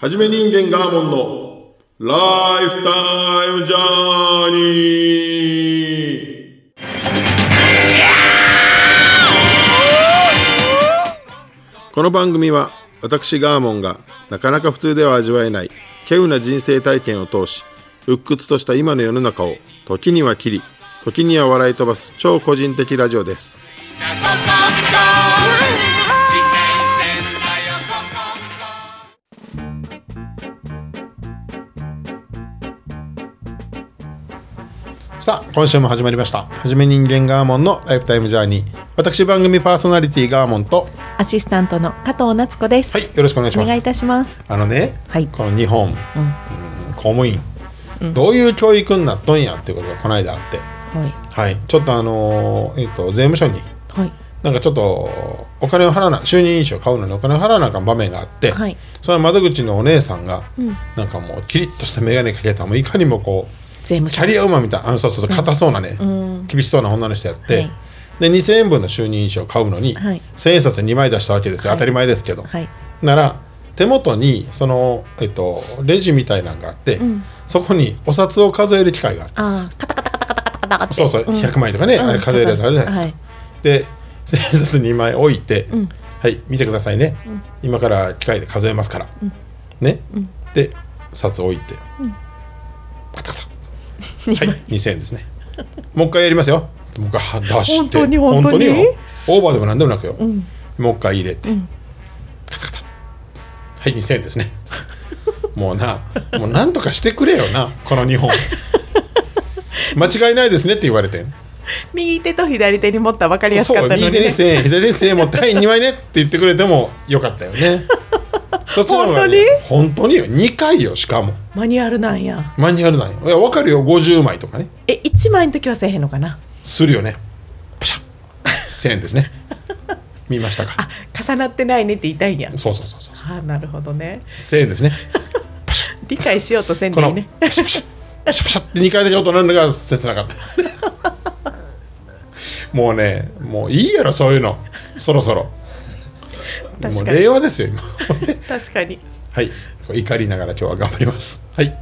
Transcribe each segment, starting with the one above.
はじめ人間ガーモンのライフタイムジャーニー。この番組は私ガーモンがなかなか普通では味わえない稀有な人生体験を通し鬱屈とした今の世の中を時には切り時には笑い飛ばす超個人的ラジオです。さあ今週も始まりました。はじめ人間ガーモンのライフタイムジャーニー。私番組パーソナリティガーモンとアシスタントの加藤夏子です。はいよろしくお願いします。お願いいたします。あのね、はい。この日本、うん。公務員、どういう教育になっとんやっていうことがこの間あって。はい。はい。ちょっとあのーえっ、と税務署にはい。なんかちょっとお金を払わな就任印紙を買うのにお金を払わなあかん場面があって、はい。その窓口のお姉さんが、うん。なんかもうキリッとした眼鏡かけたもういかにもこう税務ャリアウーマンみたい。なあそうそうそう。硬そうなね、うん。厳しそうな女の人やって、はい。で2000円分の就任印紙を買うのに、はい。1000円札2枚出したわけですよ、はい。当たり前ですけど、はい。なら手元にその、えっと、レジみたいなのがあって、ん。そこにお札を数える機械があってカタカタカタカタカタカタ。そうそう、ん100枚とかね、数えるやつあるじゃないですか、はいで1000円札2枚置いて、んはい見てくださいね、今から機械で数えますから、ね、で札置いて、はい2000円ですね。もう一回やりますよ。もう一回出して。本当に？本当に？よ。オーバーでも何でもなくよ、もう一回入れて、カタカタ。はい2000円ですね。もうなもうなんとかしてくれよなこの日本。間違いないですねって言われて右手と左手に持ったら分かりやすかったのに、ね。右手に1000円左手に1000円持って「はい2枚ね」って言ってくれてもよかったよねそっちの方がね本当に？よ。2回よしかも。マニュアルなんや。マニュアルなんよ。いや分かるよ。50枚とかね。え、一枚の時はせえへんのかな？するよね。パシャ1000円ですね。見ましたか？あ、重なってないねって言いたいんや。そうそうそうそうああ、なるほどね。1000円ですね。理解しようとせんでいいね。パシャパシャパシャパシャって2回だけ音なんだから切なかった。もうねもういいやろそういうの。そろそろもう令和ですよ今。確かに。はい。怒りながら今日は頑張ります。はい。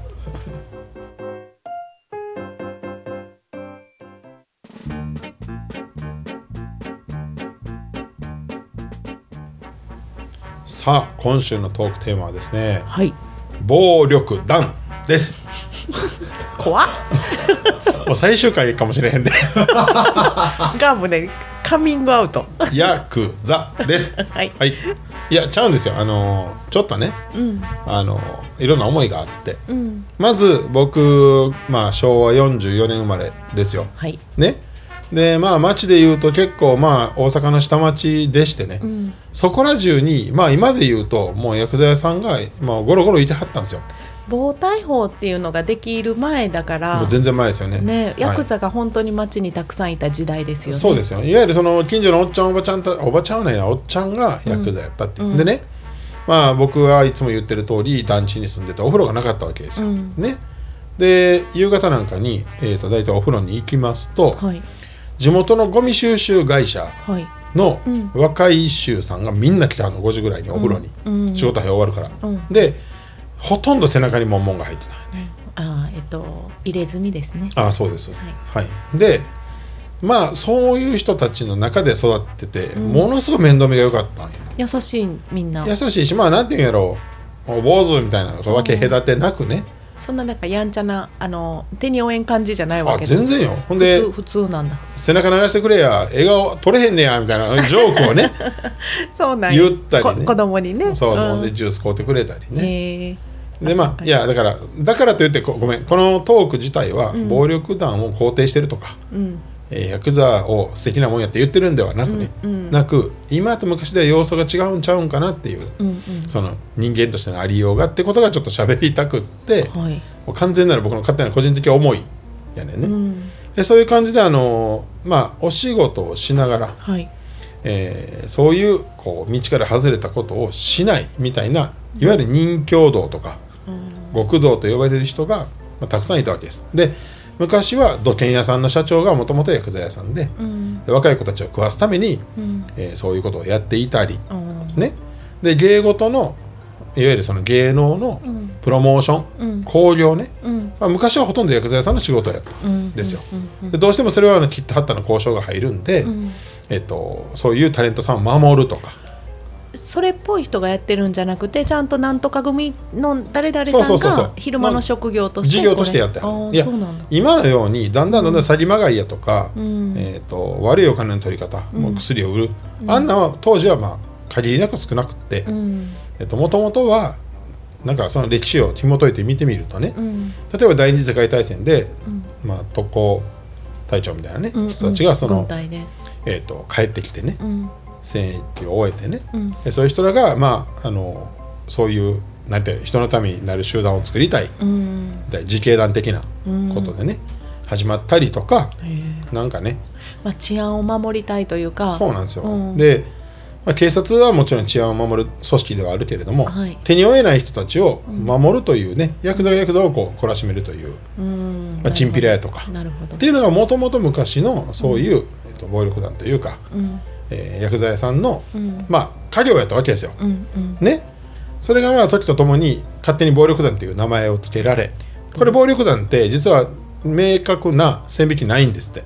さあ今週のトークテーマはですねはい。暴力団です。怖っ。もう最終回かもしれへんで。がもうね、カミングアウト。ヤクザです。はい。はい。いやちゃうんですよ。あのちょっとねうん。あのいろんな思いがあって。うん。まず僕、まあ、昭和44年生まれですよ。はい。ね。でまあ町で言うと結構まあ大阪の下町でしてね、ん。そこら中にまあ今で言うともう薬剤屋さんが、まあ、ゴロゴロいてはったんですよ暴対法っていうのができる前だから全然前ですよね。ね、ヤクはザが本当に街にたくさんいた時代ですよね。いそうですよ。いわゆるその近所のおっちゃんおばちゃんたおばちゃんはないなおっちゃんがヤクザやったっていう、でねまあ僕はいつも言ってる通り団地に住んでてお風呂がなかったわけですよ、うん。ね。で夕方なんかに、えー、と大体お風呂に行きますと、はい。地元のゴミ収集会社はい。のうん。若い衆さんがみんな来てはんの5時ぐらいにお風呂に、うん。仕事早終わるから、うん。でほとんど背中にモンモンが入ってたよね、ああえっと入れ墨ですね。ああそうです。はい、でまあそういう人たちの中で育ってて、ものすごい面倒見が良かったんよ優しいみんな。優しいしまあなんていうんやろう。坊主みたいなわけ隔てなくね、そんななんかやんちゃなあの手に負えん感じじゃないわあけ全然よ。ほんで普通普通なんだ。背中流してくれや笑顔取れへんねやみたいなジョークをね。そうなんや。言ったりね。こ子供にね。そうそう、んでジュース買うてくれたりね、へえでまあい。やだからだからといってこごめんこのトーク自体は暴力団を肯定してるとか、うん。えーヤクザを素敵なもんやって言ってるんではなくね、うんうん。なく今と昔では要素が違うんちゃうんかなっていう、うんうん。その人間としてのありようがってことがちょっと喋りたくって、もはい。う完全なる僕の勝手な個人的思いやねんね、うん。でそういう感じであのまあお仕事をしながら、はい。えーそういうこう道から外れたことをしないみたいないわゆる任教道とか、極道と呼ばれる人が、まあ、たくさんいたわけです。で昔は土建屋さんの社長がもともと薬剤屋さんでうん。で若い子たちを食わすために、うん。えーそういうことをやっていたり、うんね、で芸事のいわゆるその芸能のうん。プロモーション、うん。興行ね、うん。まあ、昔はほとんど薬剤屋さんの仕事やったうんですよ。うん。でどうしてもそれはあのキットハッターの交渉が入るんで、うん。えっと、そういうタレントさんを守るとかそれっぽい人がやってるんじゃなくてちゃんとなんとか組の誰々さんが昼間の職業として事業としてやってはる。いや今のようにだんだんだんだん詐欺まがいやとか、うん。えー、と悪いお金の取り方、もう薬を売る、あんなは当時はまあ限りなく少なくって。うん。もともとはなんかその歴史を紐解いて見てみるとね。うん。例えば第二次世界大戦で、うん。まあ、特攻隊長みたいなね、うん。人たちがその、軍隊で。えー、と帰ってきてね。うん戦役を終えてね。うん。でそういう人らが、まあ、あのそういうなんて人のためになる集団を作りたい。うん。で自警団的なことでね、始まったりとかへえ。なんかね。まあ治安を守りたいというか。そうなんですよ、うん。で、まあ、警察はもちろん治安を守る組織ではあるけれども、はい。手に負えない人たちを守るというね、ヤクザがヤクザをこう懲らしめるという、うん。まあ、チンピラやとか。なるほど。っていうのがもともと昔のそういう、えっと、暴力団というか、うんえー、ヤクザ屋さんの、うん。まあ家業やったわけですよ。うんうん。ね。それがまあ時とともに勝手に暴力団という名前を付けられこれ暴力団って実は明確な線引きないんですって。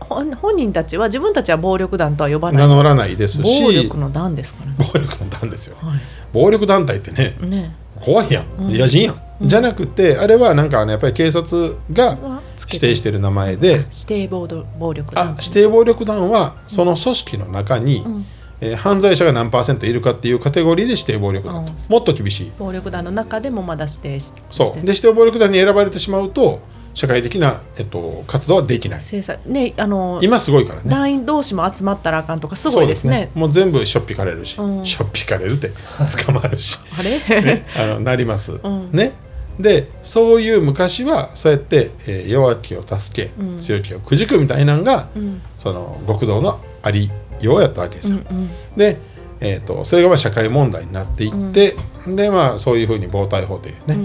本本人たちは自分たちは暴力団とは呼ばない。名乗らないですし。暴力の団ですからね。暴力の団ですよ。は暴力団体ってねいね。怖いやん。野人やん、じゃなくてあれはなんかあのやっぱり警察が指定してる名前で指定暴力団。あ指定暴力団はその組織の中に、ん。えー犯罪者が何パーセントいるかっていうカテゴリーで指定暴力団。とうん。もっと厳しい。暴力団の中でもまだ指定しして。そうで指定暴力団に選ばれてしまうと社会的な、えっと、活動はできない。制裁。ねあの今すごいからね。団員同士も集まったらあかんとかすごいですね。そうもう全部しょっぴかれるし、うん。しょっぴかれるって 捕まるし、あれ、ね、あのなります、ん。ねでそういう昔はそうやって、えー弱きを助け、うん。強きをくじくみたいなのが、うん。その極道のありようやったわけですよ、うんうん。で、えー、とそれがまあ社会問題になっていって、でまあそういうふうに暴対法というね、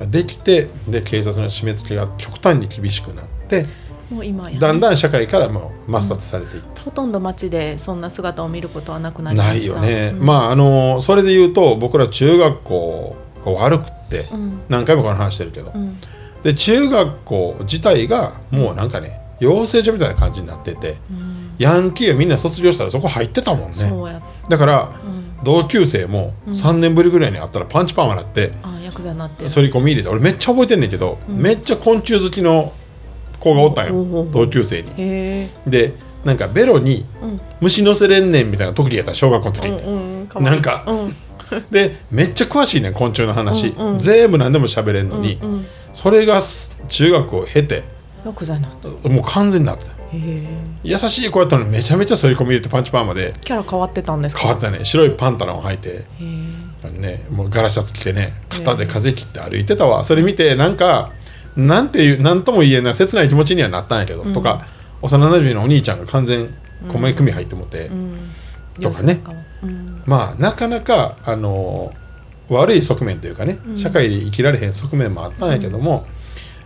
うん。できてで警察の締め付けが極端に厳しくなってうん、もう今やね、だんだん社会からもう抹殺されていった。ほとんど街でそんな姿を見ることはなくなりまないしたよね、うんまああのそれで言うと僕ら中学校が悪く何回もこの話してるけど、うん。で中学校自体がもうなんかね養成所みたいな感じになってて、うん。ヤンキーがみんな卒業したらそこ入ってたもんね。だから、ん。同級生も3年ぶりぐらいに会ったらパンチパン笑って、あヤクザになってる。反り込み入れて俺めっちゃ覚えてんねんけど、めっちゃ昆虫好きの子がおったんよ同級生に。でなんかベロにうん。虫乗せれんねんみたいな特技やった小学校の時、うんうん。かわいい。なんかうんでめっちゃ詳しいねん昆虫の話、うんうん。全部何でも喋れんのに、うんそれがす中学を経てヤクザになった。へもう完全になった。え。優しい子やったのにめちゃめちゃ反り込み入れてパンチパーマで。キャラ変わってたんですか？変わったね白いパンタロンを履いて。ねもうガラシャツ着てね肩で風切って歩いてたわ。それ見てなんかなんていうなんとも言えない切ない気持ちにはなったんやけど、とか幼馴染のお兄ちゃんが完全米組入ってもて、うん。とかね。うんまあなかなかあの悪い側面というかね、社会で生きられへん側面もあったんやけども、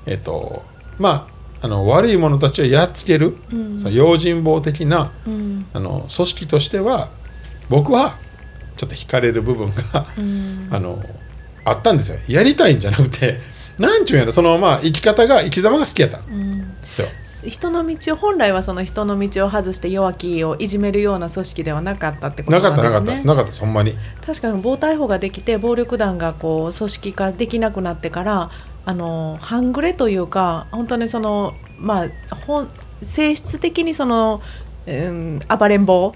えっとまああの悪い者たちをやっつける、うん。その用心棒的なうん。あの組織としては僕はちょっと惹かれる部分が、うん。あのあったんですよ。やりたいんじゃなくてなんちゅうんやろそのまあ生き方が生き様が好きやったんうんですよ。人の道を本来はその人の道を外して弱きをいじめるような組織ではなかったってことなかなんですね。ったなかったなかったですほんまに。確かに暴対法ができて暴力団がこう組織化できなくなってからあの半グレというか本当にそのまあ本性質的にその、うん、暴れん坊、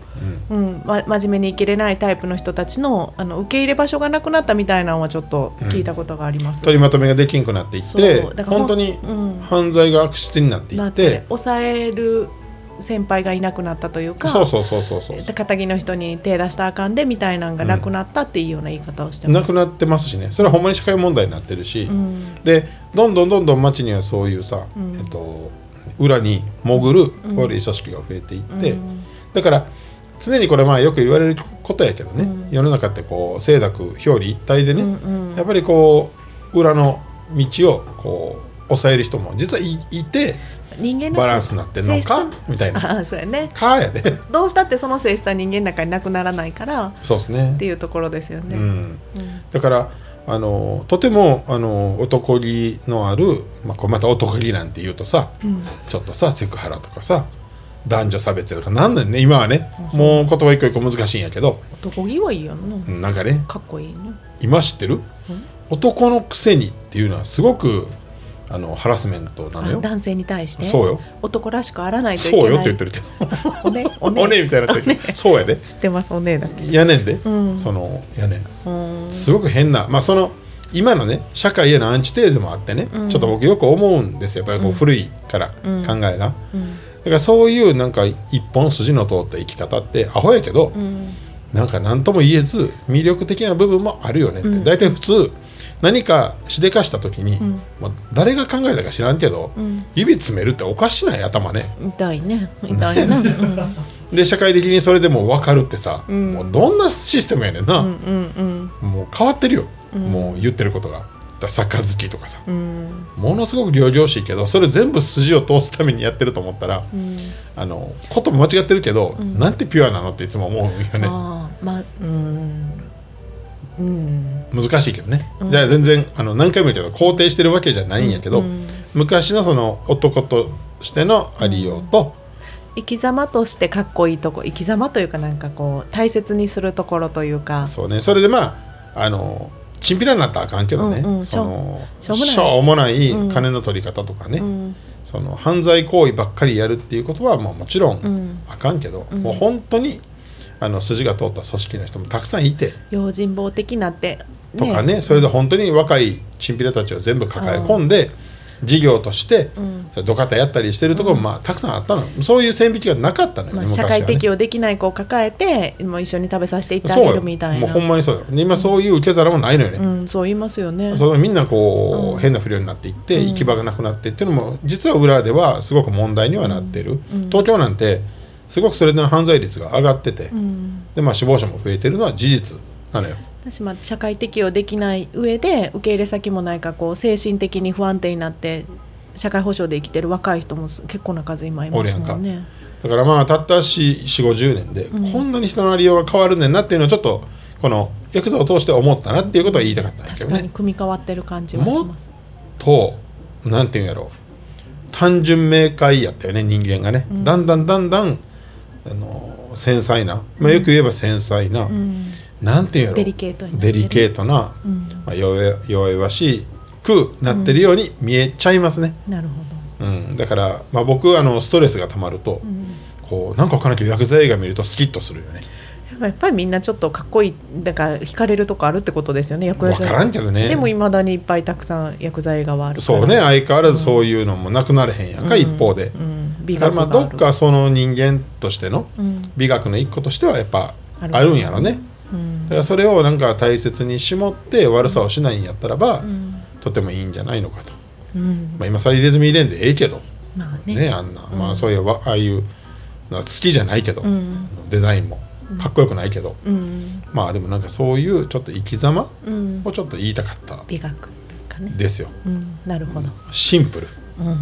うん。ま、真面目に生きれないタイプの人たちのあの受け入れ場所がなくなったみたいなのはちょっと聞いたことがあります。取りまとめができんくなっていって本当にうん。犯罪が悪質になっていっなってて抑える先輩がいなくなったというかそうそうそうそうそう。で片の人に手出したらあかんでみたいなのがなくなったっていうような言い方をしてます。なくなってますしね。それはほんまに社会問題になってるし、うん。でどんどんどんどん街にはそういうさ、うん。えっと、裏に潜る悪い組織が増えていって、うん。だから常にこれまあよく言われることやけどね、うん。世の中ってこう清濁表裏一体でね、うんうん。やっぱりこう裏の道をこう抑える人も実はいいて人間のバランスになってんのかみたいな。ああそうやね。かやで。どうしたってその性質は人間の中になくならないからそうですね。っていうところですよね、うん、だからあのとてもあの男気のある、まあ、これまた男気なんて言うとさ、ちょっとさセクハラとかさ男女差別とかなんだよね今はねもう言葉一個一個難しいんやけど。男気はいいやんな。なんかね。かっこいいね今知ってる？男のくせにっていうのはすごくあのハラスメントなのよ。あ男性に対して？そうよ。男らしくあらないといそうけない。よって言ってるけど。おねおね。おねみたいになってるそうやで。知ってますおねだけ。やねんで、ん。そのやねん。うん。すごく変な。まあその今のね社会へのアンチテーゼもあってね、ちょっと僕よく思うんですよ。やっぱりこう古いから、考えが、だからそういうなんか一本筋の通った生き方ってアホやけど、なんか何とも言えず魅力的な部分もあるよねって、大体普通何かしでかした時に、まあ、誰が考えたか知らんけど、指詰めるっておかしない頭ね。痛いね。痛いな、うん、で社会的にそれでも分かるってさ、もうどんなシステムやねんな、うんうんもう変わってるよ、もう言ってることが。だサッカー好きとかさ、うん。ものすごく仰々しいけどそれ全部筋を通すためにやってると思ったら、あの言葉間違ってるけど、なんてピュアなのっていつも思うよね。まあうん。うん難しいけどね、じゃあ全然あの何回も言うけど肯定してるわけじゃないんやけど、昔のその男としてのありようと、生き様としてかっこいいとこ生き様というかなんかこう大切にするところというか。そうね。それでまああのチンピラになったらあかんけどね、うんうん。そのしょうもない。金の取り方とかね、ん。その犯罪行為ばっかりやるっていうことはまあもちろんん。あかんけど、もう本当にあの筋が通った組織の人もたくさんいて。用心棒的なって、とかねそれで本当に若いチンピラたちを全部抱え込んで、事業として、それ土方やったりしてるところもまあたくさんあったのよ。そういう線引きがなかったのよね、まあ、社会適応できない子を抱えてもう一緒に食べさせていってあげそうよるみたいな。もうほんまにそうよ。で今そういう受け皿もないのよね、うん、そう言いますよね。そのみんなこう、変な不良になっていって、行き場がなくなってっていうのも実は裏ではすごく問題にはなってる、東京なんてすごくそれでの犯罪率が上がってて、でまあ死亡者も増えてるのは事実なのよ私まあ社会適応できない上で受け入れ先もないかこう精神的に不安定になって社会保障で生きてる若い人も結構な数今いますもんね。だからまあたった4 5 0年で、こんなに人のありようが変わるねんなっていうのをちょっとこのヤクザを通して思ったなっていうことは言いたかったんだけどね。確かに組み変わってる感じはします。となんていうんやろ単純明快やったよね人間がね、だんだんだんだんあの繊細な、まあ、よく言えば繊細な、なんていうんやろ？デリケートデリケートな、まあ、弱々しくなってるように見えちゃいますね、なるほうん。だから、まあ、僕あのストレスがたまると、こうなんかわからんけど薬剤映画見るとスキッとするよね。ど。やっぱりみんなちょっとかっこいいだから惹かれるとこあるってことですよね薬わからんけどね。でもいまだにいっぱいたくさん薬剤映画はあるそうね。相変わらずそういうのもなくなれへんやんか、一方で、うん、美だからまあどっかその人間としてのうん。美学の一個としてはやっぱあるあるんやろね。うんだからそれをなんか大切に絞って悪さをしないんやったらば、ん。とてもいいんじゃないのかと、うん。まあ、今更入れ墨入れんでええけど。まあね。ねあんな、まあそういうわああいう好きじゃないけど、ん。デザインも。かっこよくないけど、うん。まあでもなんかそういうちょっと生き様うん。をちょっと言いたかった。美学ですよ。うん。なるほど。シンプル、うん。ま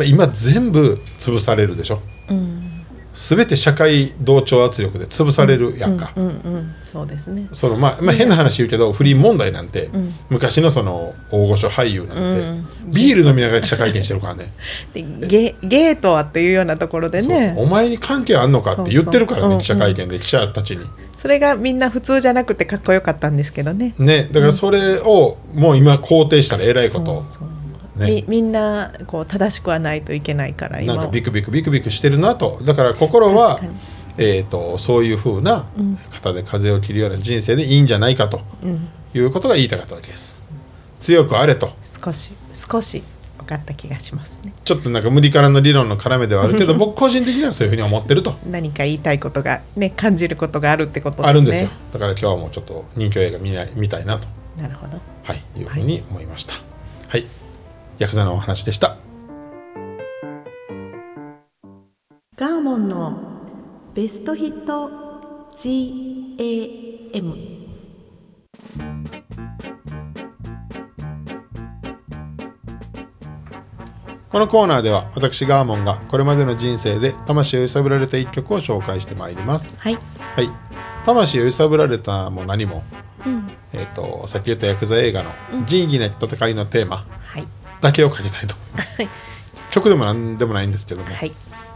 あ、今全部潰されるでしょ。うん全て社会同調圧力で潰されるやんか、うんうんそうですね。そのまあ、まあ、変な話言うけど不倫問題なんて、昔のその大御所俳優なんて、うんビール飲みながら記者会見してるからね。でゲゲーとはっていうようなところでね。お前に関係あんのかって言ってるからね記者会見で記者たちに。それがみんな普通じゃなくてかっこよかったんですけどね。ね、だからそれをもう今肯定したらえらいこと、そうそうね。みみんなこう正しくはないといけないから今なんかビクビクビクビクしてるなと。だから心はえー、とそういうふうな肩で風を切るような人生でいいんじゃないかとうん。いうことが言いたかったわけです。強くあれと。少し少し分かった気がしますね。ちょっとなんか無理からの理論の絡めではあるけど 僕個人的にはそういうふうに思ってると。何か言いたいことがね感じることがあるってことですね。あるんですよ。だから今日はもうちょっと人気映画見ない見たいなと、なるほど。はい、いうふうに思いました。はい、ヤクザのお話でした。ガーモンのベストヒット GAM このコーナーでは私ガーモンがこれまでの人生で魂を揺さぶられた一曲を紹介してまいります。はい。はい。魂を揺さぶられたも何もうん。えー、とさっき言ったヤクザ映画の「仁義なき戦い」のテーマ。はいだけをかけたいと。思います曲でもなんでもないんですけども、はい。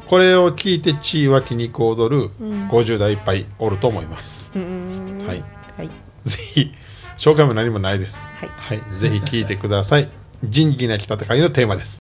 これを聞いて血湧き肉踊るうん。50代いっぱいおると思います、うーん。はい。はい。ぜひ紹介も何もないです。はい。はい、ぜひ聞いてください。仁義なき戦いのテーマです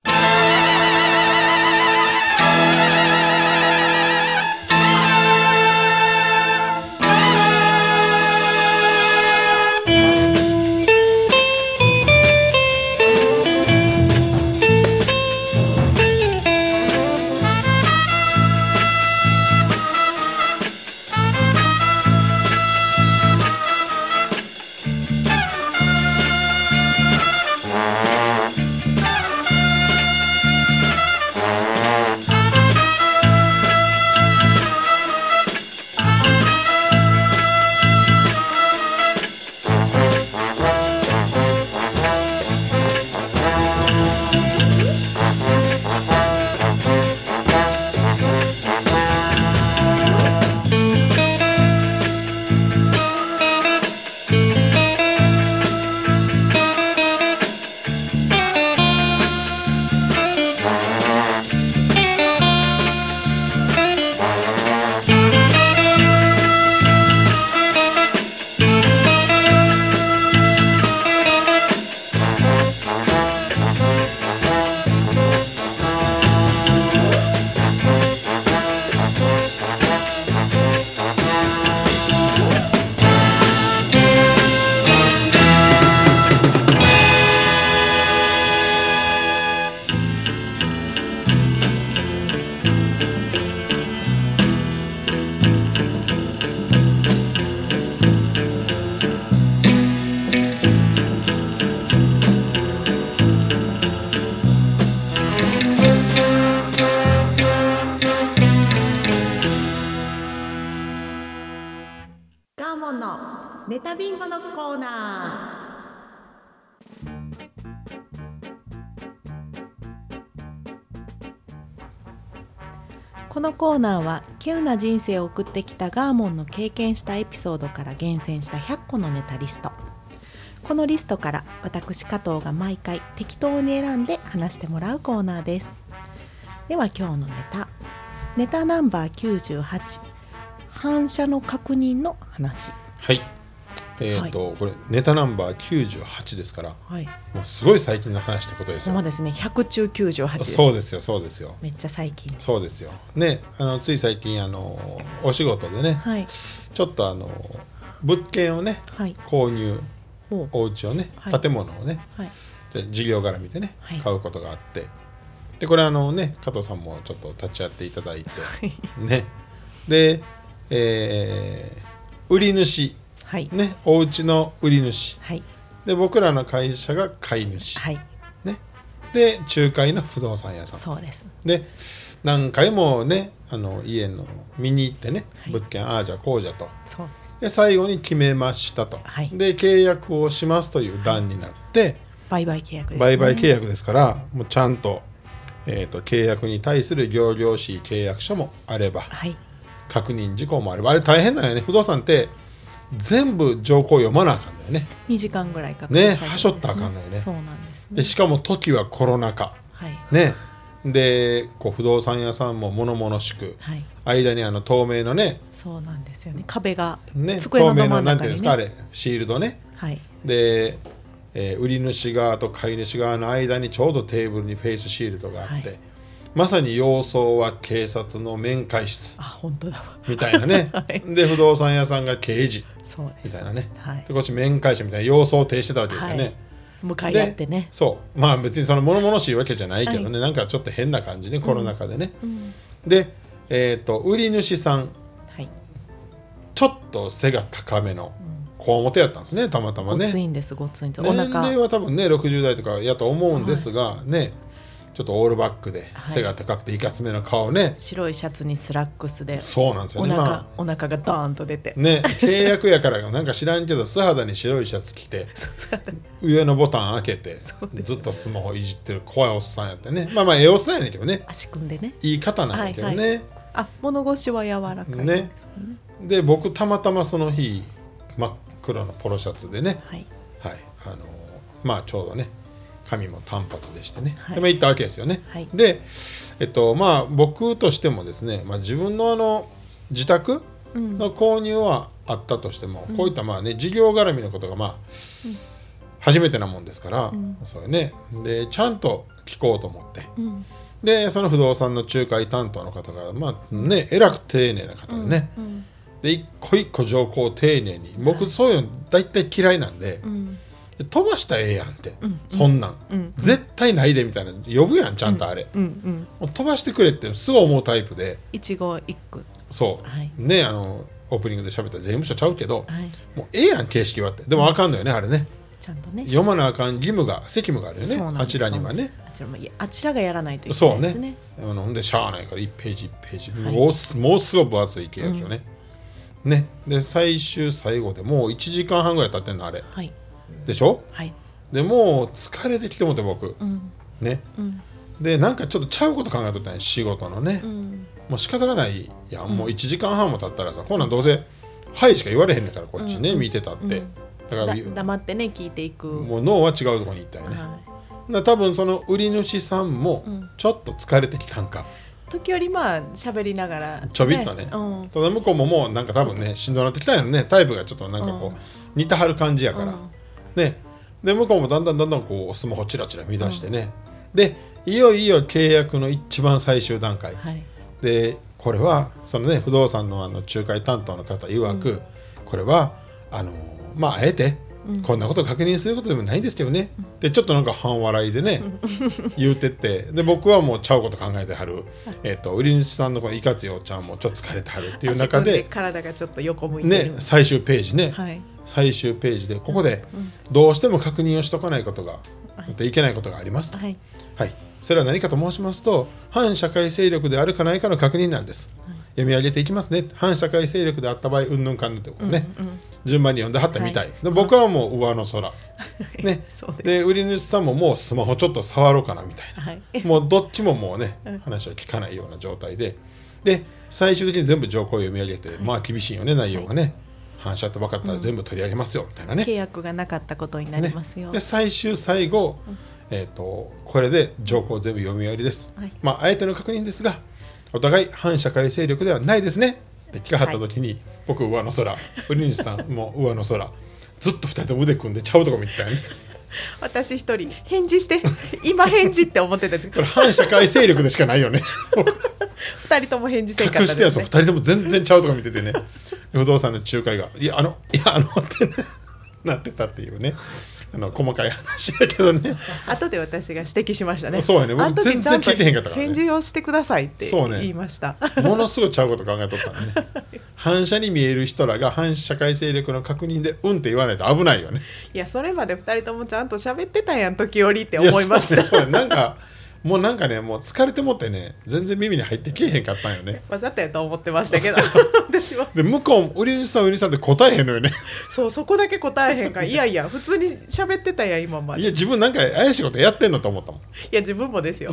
ンのネタビンゴのコーナー。このコーナーは稀有な人生を送ってきたガーモンの経験したエピソードから厳選した100個のネタリスト。このリストから私加藤が毎回適当に選んで話してもらうコーナーです。では今日のネタ。ネタナンバー98反射の確認の話。はい。えっ、と、これネタナンバー98ですからはい。もうすごい最近の話ってことですよですね。100中98です。そうですよそうですよ。めっちゃ最近。そうですよ。ねあのつい最近あのお仕事でねはい。ちょっとあの物件をねはい。購入お家をね、はい。建物をねはい。で事業絡みでね、はい。買うことがあって。でこれあのね加藤さんもちょっと立ち会っていただいてね。で、えー売り主。はい。ねお家の売り主。はい。で僕らの会社が買い主、はい。ね。で仲介の不動産屋さん。そうです。で何回もねあの家の見に行ってね、はい。物件ああじゃこうじゃと。そうです。で最後に決めましたと、はい。で契約をしますという段になって、売買契約です、ね、売買契約ですからもうちゃんと,、えー、と契約に対する行々しい契約書もあればはい確認事項もあればあれ大変なんよね。不動産って全部条項読まなあかんだよね。2時間ぐらいかかるねはしょったらあかんのよね。そうなんですね。でしかも時はコロナ禍。はい。ね。でこう不動産屋さんも物々しくはい。間にあの透明のねそうなんですよね。壁がね机の透明のなんていうんですかあれシールドね。はい。で、えー売り主側と買い主側の間にちょうどテーブルにフェイスシールドがあって、はいまさに様相は警察の面会室あ本当だ。わみたいなね、はい。で不動産屋さんが刑事。みたいなね。はい。でこっち面会者みたいな様相を呈してたわけですよね、はい。向かい合ってね。そう。まあ別にその物々しいわけじゃないけどね、なんかちょっと変な感じねコロナ禍でね、うん。でえっ、と売り主さん。はい。ちょっと背が高めのこわもてやったんですねたまたまね。ごついんですごついんです。お年腹齢は多分ね60代とかやと思うんですが、ねちょっとオールバックではい。背が高くていかつめの顔ね、白いシャツにスラックスでそうなんですよお腹、ねまお腹がドーンと出て。あね契約やからなんか知らんけど素肌に白いシャツ着て 上のボタン開けてずっとスマホいじってる怖いおっさんやってね。まあまあええおっさんやねんけどね。足組んでね。いい方なんやけどね、はいあ物腰は柔らかい。ね。で僕たまたまその日、ま、黒のポロシャツでね。はい。はい。あのまあちょうどね髪も単発でしてね、はい。でまあ行ったわけですよね、はい。でえっとまあ僕としてもですね、まあ、自分のあの自宅うん。の購入はあったとしても、こういったまあね事業絡みのことがまあ、初めてなもんですから、ん。そうよね。でちゃんと聞こうと思って。うん。でその不動産の仲介担当の方がまあねえらく丁寧な方でね、うん。で一個一個情報を丁寧に。僕そういうの大体嫌いなんで、うん飛ばしたらええやんって、うん。そんなん、うん。絶対ないでみたいな呼ぶやんちゃんとあれ、うん。飛ばしてくれってすごい思うタイプで。一期一句そう、はい。ねあのオープニングで喋った税務署ちゃうけど、はい。もうええやん形式はって。でもあかんのよねあれね。ちゃんとね。読まなあかん義務が責務があるよねあちらにはね。あちらもあちらがやらないといけそうねないですね。あのほんでしゃあないから1ページ1ページ、はい。もうすもうすごい分厚い契約書ね、ね。で最終最後でもう1時間半ぐらい経ってんのあれ。はいでしょ？はい。でもう疲れてきてもって僕。うん。ね。うん。でなんかちょっとちゃうこと考えとったんや仕事のね、うん。もう仕方がないやん。もう1時間半も経ったらさこんなんどうせ「はい」しか言われへんねんからこっちね、うん。見てたって、うん。だからだ黙ってね聞いていく。もう脳は違うところに行ったよね、はだから多分その売り主さんもうん。ちょっと疲れてきたんか、い時折まあ喋りながらちょびっとね。うん。ただ向こうももうなんか多分ねしんどなってきたんやろね。タイプがちょっとなんかこう、うん。似たはる感じやから、うんね。で向こうもだんだんだんだんこうスマホチラチラ見出してね、でいよいよ契約の一番最終段階、はい。でこれはそのね不動産のあの仲介担当の方曰く、これはあのまああえてこんなことを確認することでもないんですけどね、でちょっとなんか半笑いでね、言うてって。で僕はもうちゃうこと考えてはる、えっと売り主さんのこのいかつよちゃんもちょっと疲れてはるっていう中で 体がちょっと横向いてる。ね最終ページね、はい。最終ページでここでどうしても確認をしとかないことが、い。けないことがありますと。はい。はい、それは何かと申しますと反社会勢力であるかないかの確認なんです、読み上げていきますね。反社会勢力であった場合うんぬんかんぬんってことね、順番に読んではったみたい、はい。で僕はもう上の空、ね。で売り主さんももうスマホちょっと触ろうかなみたいな。はい。もうどっちももうね話を聞かないような状態で。で最終的に全部条項を読み上げて、まあ厳しいよね内容がね、反射って分かったら全部取り上げますよみたいなね、契約がなかったことになりますよ、で最終最後、えー、とこれで条項全部読み終わりです、はい。まああえての確認ですがお互い反社会勢力ではないですね。って聞かはった時に、僕上の空。売り主さん も上の空。ずっと二人とも腕組んでちゃうとこ見てたよね。私一人返事して。今返事って思ってた。んですけどこれ反社会勢力でしかないよね。二人とも返事せんか隠ったね。してやそう二人とも全然ちゃうとこ見ててね。不動産の仲介が「いやあのいやあの」ってなってたっていうねあの細かい話だけどね。後で私が指摘しましたね。そうやね。僕全然聞いてへんかったからね。返事をしてくださいって言いました。ものすごいちゃうこと考えとったんでね反射に見える人らが反社会勢力の確認で「うん」って言わないと危ないよね。いやそれまで二人ともちゃんと喋ってたやん時折って思いましたやそうねそうねなんかもうなんかねもう疲れてもってね全然耳に入ってきえへんかったんよね。わざとやと思ってましたけど。私は。で向こうも売り主さん売り主さんって答えへんのよね。そうそこだけ答えへんから。いやいや普通に喋ってたやん今まで。いいや自分なんか怪しいことやってんのと思ったもん。や自分もですよ。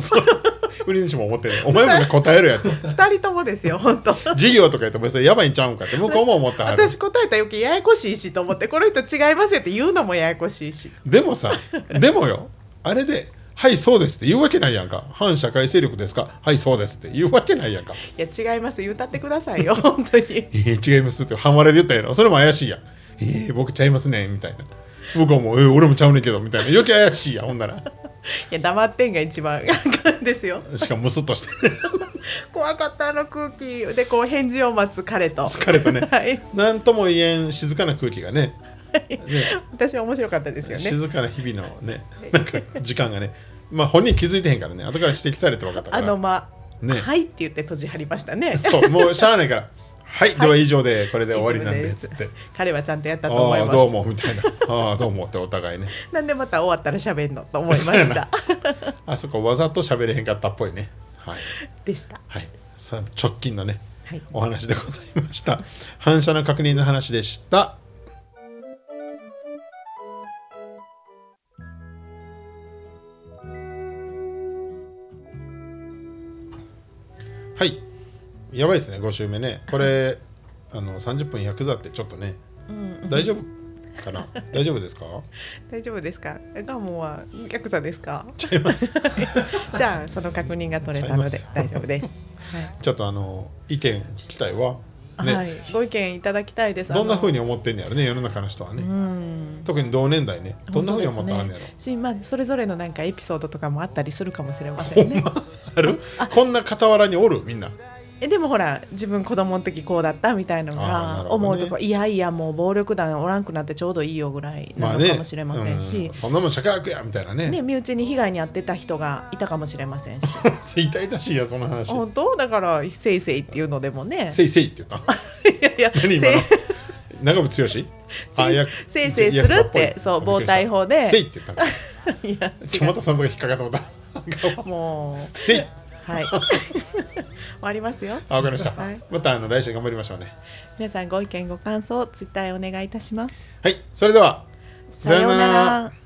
売り主も思ってる お前もね答えるやと。二人ともですよ本当。事業とか言ってもそれやばいんちゃうんかって向こうも思ってはる私答えたら余計ややこしいしと思ってこの人違いますよって言うのもややこしいし。でもさでもよ。あれで「はいそうです」って言うわけないやんか。反社会勢力ですか？はいそうですって言うわけないやんか。いや違います。言うたってくださいよ 本当に。えー、違いますって半笑いで言ったやろ。それも怪しいやん。えー、僕ちゃいますねみたいな。向こうも、えー、俺もちゃうねんけどみたいな。余計怪しいやんほんなら。いや黙ってんが一番ですよ。しかもムスッとして。怖かったあの空気。でこう返事を待つ彼と。疲れたね。はい。なんとも言えん静かな空気がね。ね。私は面白かったですよね。静かな日々のね。なんか時間がねまあ本人気づいてへんからね。後から指摘されて分かったから。あのまね。はいって言って閉じ張りましたね。そうもう しゃあないから。はい、では以上でこれで終わりなんで以上ですつって。彼はちゃんとやったと思います。どうもみたいな。ああどうもってお互いね。なんでまた終わったら喋んのと思いました。あそこわざと喋れへんかったっぽいね。はい。でした。はい。さあ直近のねはい。お話でございました。反射の確認の話でしたはい。やばいですね5週目ね。これ あの30分100座ってちょっとね。うん。大丈夫かな？大丈夫ですか？大丈夫ですか？ガモはヤクザですか？ちゃいます。じゃあその確認が取れたので大丈夫です。ちょっとあの意見聞きたいわ。はい、ね、はい、ご意見いただきたいです。どんなふうにに思ってんねやろね世の中の人はね、うん。特に同年代ね。どんなふうに思ったらんねやろ、し、まあ、それぞれのなんかエピソードとかもあったりするかもしれませんね。ある？こんな傍らにおるみんなえでもほら自分子供の時こうだったみたいなのが思うとこ、いやいやもう暴力団おらんくなってちょうどいいよぐらいなまあねのかもしれませんし、うん。そんなもん社会悪やみたいなね。ね、身内に被害に遭ってた人がいたかもしれませんし。痛々しいやその話。本当？だから「せいせい」っていうのでもね。せいせいって言ったの？いやいや何今の？長渕剛？あやせいせいするってそう暴対法で。せいって言ったの。いやちょまたその時引っかかったもう。せいはい。終わりますよ。あわかりました、はい。またあの来週頑張りましょうね。皆さんご意見ご感想ツイッターへお願いいたします。はい。それではさようなら